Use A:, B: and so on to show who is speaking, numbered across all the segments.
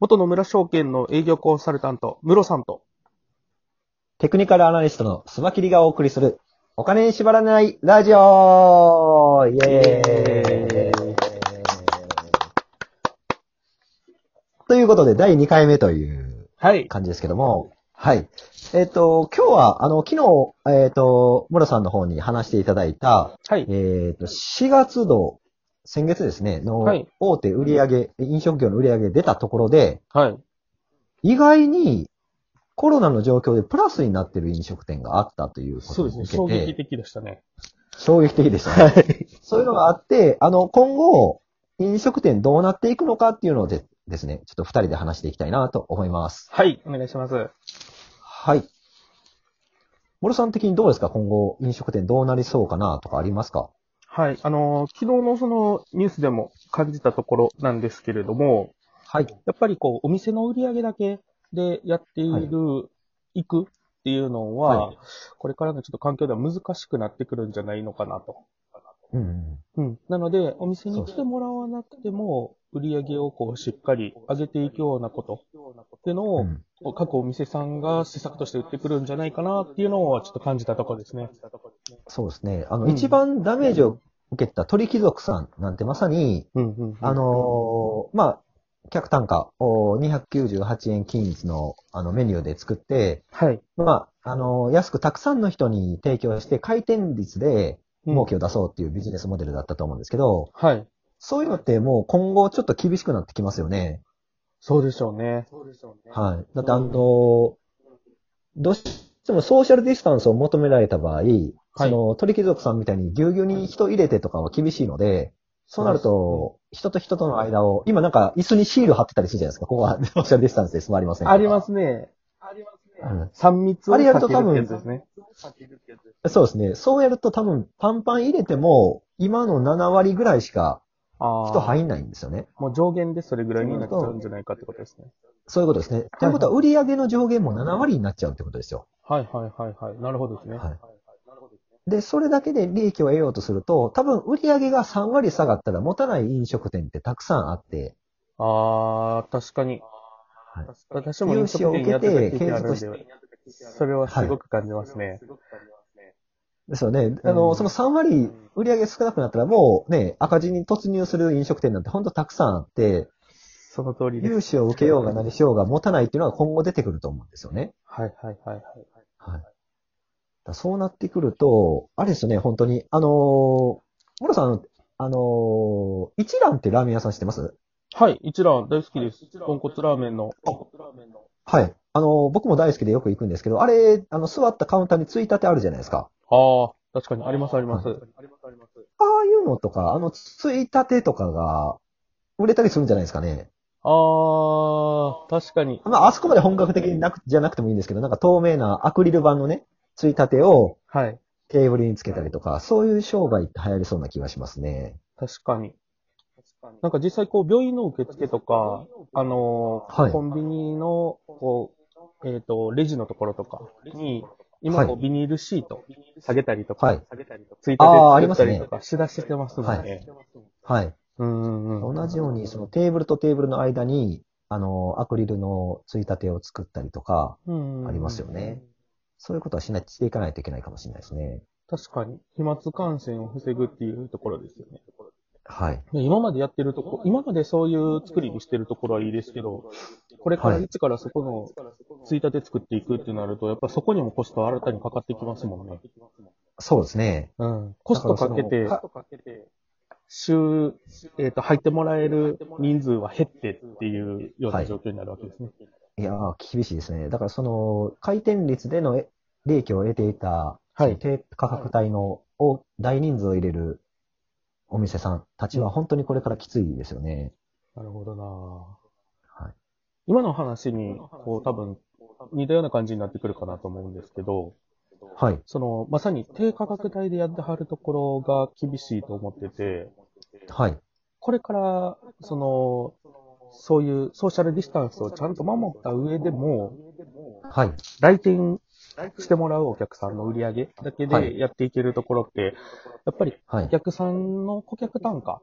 A: 元野村証券の営業コンサルタント、ムロさんと、
B: テクニカルアナリストのスマキリがお送りする、お金に縛られないラジオイエーイということで、第2回目という
A: はい。
B: 感じですけども、はい。えっ、と、今日は、あの、昨日、えっ、と、ムロさんの方に話していただいた、
A: はい。
B: えっ、と、4月度、先月ですね、の
A: はい
B: 大手売上、飲食業の売上出たところで、
A: はい。
B: 意外にコロナの状況でプラスになっている飲食店があったということを
A: そうですね。衝撃的でしたね。
B: 衝撃的でしたね。そういうのがあって、あの、今後、飲食店どうなっていくのかっていうのでですね、ちょっと二人で話していきたいなと思います。
A: はい。お願いします。
B: はい。森さん的にどうですか？今後、飲食店どうなりそうかなとかありますか？
A: はい。あのー昨日のそのニュースでも感じたところなんですけれども、
B: はい。
A: やっぱりこう、お店の売り上げだけでやっている、行くっていうのは、
B: はい
A: これからのちょっと環境では難しくなってくるんじゃないのかなと。
B: うんうん。
A: うん。なので、お店に来てもらわなくても、売り上げをこう、しっかり上げていくようなことっていうのを、
B: うん
A: 各お店さんが施策として売ってくるんじゃないかなっていうのをちょっと感じたところですね。
B: そうですね。あの、
A: うん
B: 一番ダメージを受けた鳥貴族さんなんてまさに、
A: うんうん、うん。
B: あのーまあ、客単価を298円均一のあのメニューで作って、
A: はい。
B: まあ、あのー安くたくさんの人に提供して回転率で
A: うん
B: 儲けを出そうっていうビジネスモデルだったと思うんですけど、
A: はい。
B: そういうのってもう今後ちょっと厳しくなってきますよね。
A: そうでしょうね。
B: はい。だってあのーどうしてもソーシャルディスタンスを求められた場合、その鳥貴族さんみたいにぎゅうぎゅうに人入れてとかは厳しいので、そうなると、人と人との間を、今なんか椅子にシール貼ってたりするじゃないですか。ここは ソーシャルディスタンスで座りません。
A: ありますね。
B: うん
A: 3密を
B: あれやると多分
A: 避けるってやつですね。
B: そうですね。そうやると多分、パンパン入れても、今の7割ぐらいしか。人入んないんですよね。
A: もう上限でそれぐらいになっちゃうんじゃないかってことですね。
B: そういうことですね。ということは、売上の上限も7割になっちゃうってことですよ。
A: はいはいはいはい。なるほどですね。
B: はいで、それだけで利益を得ようとすると、多分売上が3割下がったら持たない飲食店ってたくさんあって、
A: ああ、確かに。
B: はい
A: 私も飲食店やってた経験あるんで、それはすごく感じますね。
B: ですよね。あの、
A: うん
B: その3割売上少なくなったらもうね、赤字に突入する飲食店なんて本当たくさんあって、
A: その通りです。
B: 融資を受けようが何しようが持たないっていうのは今後出てくると思うんですよね。
A: はいはいはいはい。
B: はい。だそうなってくると、あれですよね、本当に。あのー、モロさん、あのー、一蘭ってラーメン屋さん知ってます？
A: はい、一蘭大好きです。豚骨ラーメンの。
B: はい。あのー、僕も大好きでよく行くんですけど、あれ、あの、座ったカウンターについたてあるじゃないですか。
A: ああ、確かにありますあります。
B: ああいうのとか、あの、ついたてとかが、売れたりするんじゃないですかね。
A: ああ、確かに。
B: まあ、あそこまで本格的になく、じゃなくてもいいんですけど、なんか透明なアクリル板のね、ついたてを
A: はい。
B: テーブルにつけたりとか、そういう商売って流行りそうな気がしますね。
A: 確かに。なんか実際こう病院の受付とか、あのー
B: はい
A: コンビニの、こう、えっ、と、レジのところとかに、今こ
B: は
A: うビニールシート下げたりとか、
B: はい
A: ついた
B: り
A: とかしだしてますもんね。
B: はい。
A: うんうんうん。
B: 同じように、そのテーブルとテーブルの間に、あの、アクリルのついたてを作ったりとか、ありますよね。そういうことはしない、していかないといけないかもしれないですね。
A: 確かに。飛沫感染を防ぐっていうところですよね。
B: はい。
A: で今までやってるとこ、今までそういう作りにしてるところはいいですけど、これから
B: はい
A: 一からそこのついたて作っていくってなると、やっぱそこにもコスト新たにかかってきますもんね。
B: そうですね。
A: うん。コストかけて週、えっ、と、入ってもらえる人数は減ってっていうような状況になるわけですね。
B: いやー、厳しいですね。だからその、回転率でのえ利益を得ていた、
A: はい
B: 低価格帯の、を大人数を入れるお店さんたちは本当にこれからきついですよね。
A: なるほどな
B: はい。
A: 今の話に、こう多分、似たような感じになってくるかなと思うんですけど、
B: はい。
A: その、まさに低価格帯でやってはるところが厳しいと思ってて、
B: はい。
A: これから、その、そういうソーシャルディスタンスをちゃんと守った上でも、
B: はい。
A: 来店してもらうお客さんの売り上げだけ
B: はい
A: でやっていけるところって、やっぱり
B: はい
A: お。客さんの顧客単価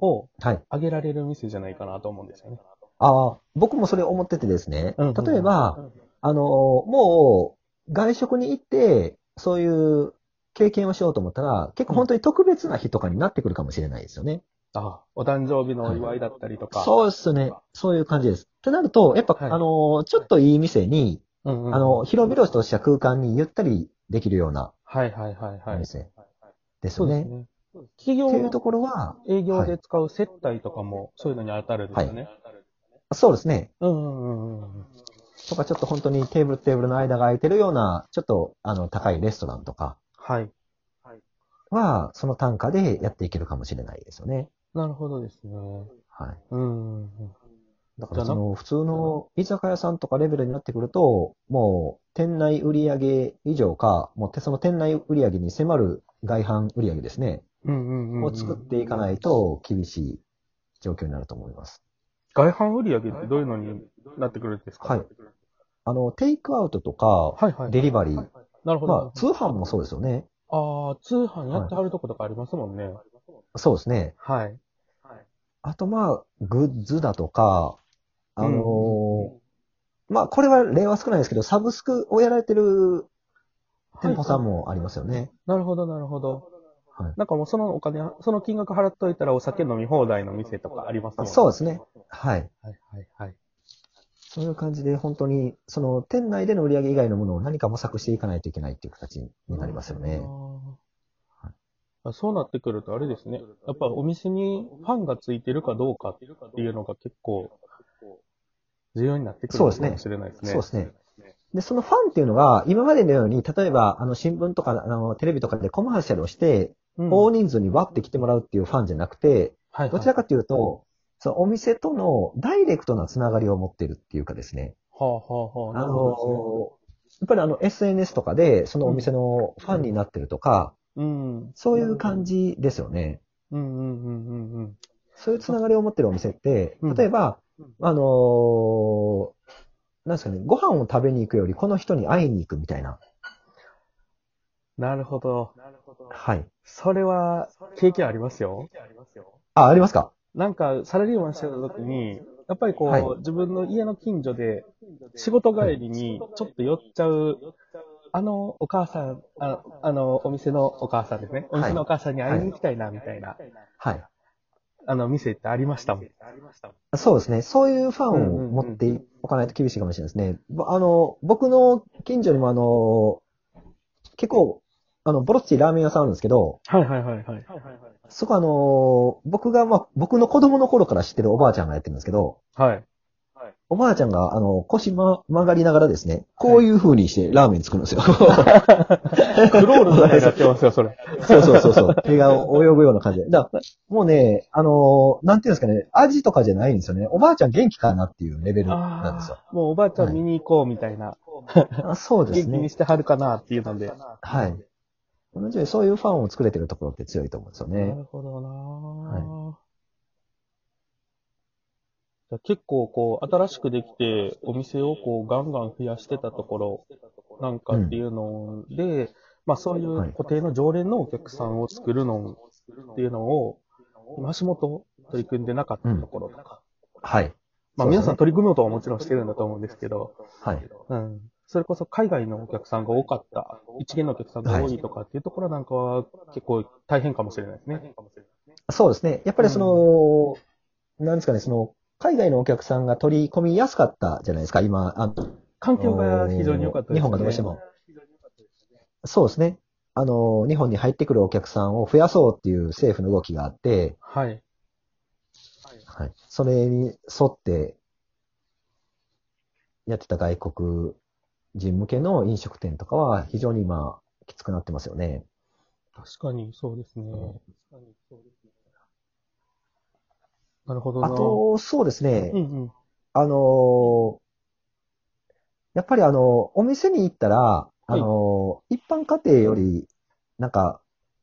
A: を
B: はい。
A: 上げられる店じゃないかなと思うんですよね。
B: ああ、僕もそれ思っててですね。
A: うん
B: 例えば、、あの、もう、外食に行って、そういう経験をしようと思ったら、結構本当に特別な日とかになってくるかもしれないですよね。
A: あお誕生日のお祝いだったりとか。
B: そうですね。そういう感じです。ってなると、やっぱ、
A: はい
B: あの、ちょっといい店に、
A: うんうん
B: あの、広々とした空間にゆったりできるような
A: はいはいはいはい。
B: お店ですよね。
A: ね。企業の
B: っていうところは、
A: 営業で使う接待とかもそういうのに当たるんですよね。
B: そうですね。
A: うんうんうんうん。
B: とかちょっと本当にテーブルとテーブルの間が空いてるような、ちょっと、あの、高いレストランとか
A: はい。
B: は、その単価でやっていけるかもしれないですよね。
A: なるほどですね。
B: はい。
A: うん。
B: だからその普通の居酒屋さんとかレベルになってくると、もう店内売上以上か、もうその店内売上に迫る外販売上ですね、
A: うんうんうんうん。
B: を作っていかないと厳しい状況になると思います。
A: 外販売上ってどういうのになってくるんですか？
B: はい。あの、テイクアウトとか、
A: はいはい。
B: デリバリー、
A: なるほど。
B: まあ通販もそうですよね。
A: ああ、通販やってはるとことかありますもんね。
B: そうですね。
A: はい。
B: あとまあ、グッズだとか、あのー
A: うん
B: まあこれは例は少ないですけど、サブスクをやられてる店舗さんもありますよね。
A: なるほど、なるほど。
B: はい
A: なんかもうそのお金、その金額払っといたらお酒飲み放題の店とかありますもん
B: そうですね。はい。
A: はいはいはい。
B: そういう感じで、本当に、その、店内での売り上げ以外のものを何か模索していかないといけないっていう形になりますよね。
A: あーそうなってくるとあれですね。やっぱお店にファンがついてるかどうかっていうのが結構重要になってくるかもしれないですね。
B: そうですね。で、そのファンっていうのが、今までのように、例えば、あの、新聞とか、あの、テレビとかでコマーシャルをして、
A: うん
B: 大人数に割って来てもらうっていうファンじゃなくて、
A: はいはい
B: どちらかというと、そのお店とのダイレクトなつながりを持ってるっていうかですね。
A: はあはあはあ。
B: あの、やっぱりあの、SNS とかで、そのお店のファンになってるとか。
A: うん。
B: そういう感じですよね。
A: うんうんうんうんうん。
B: そういうつながりを持ってるお店って
A: うん、
B: 例えば、あのーなんですかね、ご飯を食べに行くより、この人に会いに行くみたいな。
A: なるほど。
B: はい。
A: それは経験ありますよ。
B: あ、ありますか？
A: なんか、サラリーマンしてた時に、やっぱりこう、
B: はい
A: 自分の家の近所で、仕事帰りにちょっと寄っちゃう、あのお母さん、ああの、お店のお母さんですね。お店のお母さんに会いに行きたいな、みたいな、
B: はい。
A: あの、店ってありましたもん。
B: そうですね。そういうファンを持っておかないと厳しいかもしれないですね。ぼあの、僕の近所にもあの、結構、あの、ボロッチラーメン屋さんあるんですけど、
A: はいはいはいはい。
B: そこあの、僕が、まあ、僕の子供の頃から知ってるおばあちゃんがやってるんですけど、
A: はい。
B: おばあちゃんが、あの、腰ま、曲がりながらですね、こういう風にしてラーメン作るんですよ。
A: クロールみたいになってますよ、それ。
B: そうそうそうそう。手が泳ぐような感じで。だからもうね、あのなんていうんですかね、味とかじゃないんですよね。おばあちゃん元気かなっていうレベルなんですよ。
A: もうおばあちゃん見に行こうみたいな、
B: あそうですね。
A: 元気に。してはるかなっていうので。
B: はい。そうい。うファンを作れてるところって強い。と思うんですよ
A: な
B: ね。
A: るほどなぁじゃあ結構こう、新しくできて、お店をこう、ガンガン増やしてたところなんかってい。うので、まあそうい。う固定の常連のお客さんを作るのってい。うのを、足元取り組んでなかったところとか。
B: はい。
A: まあ皆さん取り組もうとはもちろんしてるんだと思うんですけど、
B: はい。
A: うん。それこそ海外のお客さんが多かった、一元のお客さんが多いとかっていうところなんかは結構大変かもしれないですね。
B: そうですね。やっぱりその、なんですかね、その、海外のお客さんが取り込みやすかったじゃないですか、今。あの
A: 環境が非常に良かったですね。
B: 日本がどうしても。そうですね。あの、日本に入ってくるお客さんを増やそうっていう政府の動きがあって、
A: はい。
B: はい。それに沿って、やってた外国人向けの飲食店とかは非常に今、きつくなってますよね。
A: 確かにそうですね。なるほどな。
B: あと、そうですね。
A: うんうん。
B: あのーやっぱりあの、お店に行ったら、あのー一般家庭より、なんか、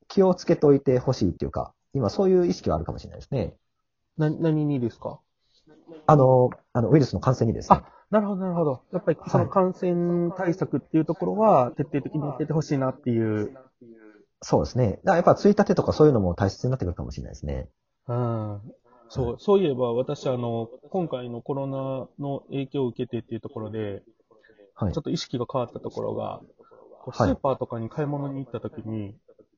B: 気をつけといてほしいっていうか、今そういう意識はあるかもしれないですね。
A: な、何にですか？
B: あのーあの、ウイルスの感染にですね。
A: なるほど、なるほど。やっぱりその感染対策っていうところは徹底的にやっててほしいなっていう。
B: そうですね。だやっぱ、ついたてとかそういうのも大切になってくるかもしれないですね。
A: うん。そう、そういえば私、あの、今回のコロナの影響を受けてっていうところで、
B: はい
A: ちょっ。と意識が変わったところが、こうス
B: はい
A: ーパーとかに買い物に行った時に、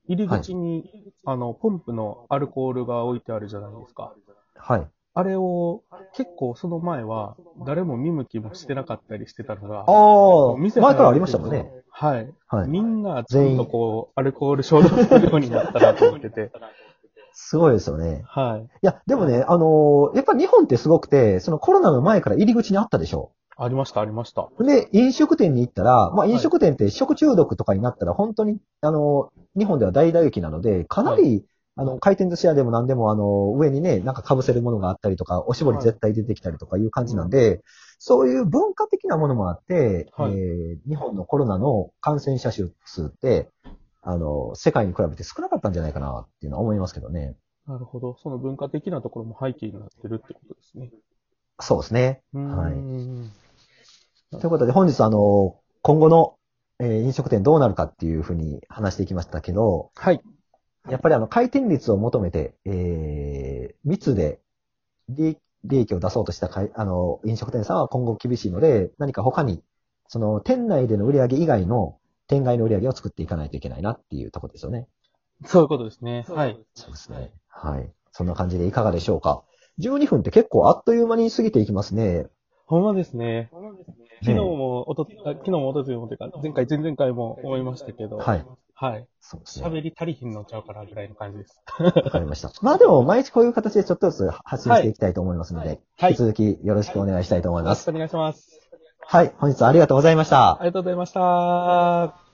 A: 入り口に、あの、ポンプのアルコールが置いてあるじゃないですか。
B: はい。
A: あれを、結構その前は、誰も見向きもしてなかったりしてたのが、
B: ああ、
A: 店
B: 前からありましたもんね。。
A: はい。
B: はい。
A: みんな、ちゃんとこう、アルコール消毒するようになったなと思ってて。
B: すごいですよね。
A: はい。
B: いや、でもね、あのーやっぱ日本ってすごくて、そのコロナの前から入り口にあったでしょ。
A: ありました、ありました。
B: で、飲食店に行ったら、まあ飲食店って食中毒とかになったら本当に、あのー日本では大打撃なので、かなり、あの、回転寿司屋でも何でも、あの、上にね、なんか被せるものがあったりとか、おしぼり絶対出てきたりとかいう感じなんで、そういう文化的なものもあって、
A: はい
B: えー日本のコロナの感染者数って、あの、世界に比べて少なかったんじゃないかなっていうのは思いますけどね。
A: なるほど。その文化的なところも背景になってるってことですね。
B: そうですね。はいということで、本日あの、今後の、えー飲食店どうなるかっていうふうに話していきましたけど、
A: はい。
B: やっぱりあの、回転率を求めて、えー、密で利利益を出そうとしたかいあの、飲食店さんは今後厳しいので、何か他に、その、店内での売り上げ以外の、店外の売り上げを作っていかないといけないなっていうところですよね。
A: そういうことですね。はい。
B: そうですね。はい。そんな感じでいかがでしょうか。12分って結構あっという間に過ぎていきますね。
A: ほんまですね。昨日も、おと、あ昨日もおとついもというか、前回、前々回も思いましたけど、
B: はい。
A: はい。
B: そうですね。
A: 喋り足りひんのちゃうかなぐらいの感じです。
B: わかりました。まあでも、毎日こういう形でちょっとずつ発信していきたいと思いますので、
A: はい
B: 引き続きよろしくお願いしたいと思います。
A: よろしくお願いします。
B: はい。本日はありがとうございました
A: あ。りがとうございました。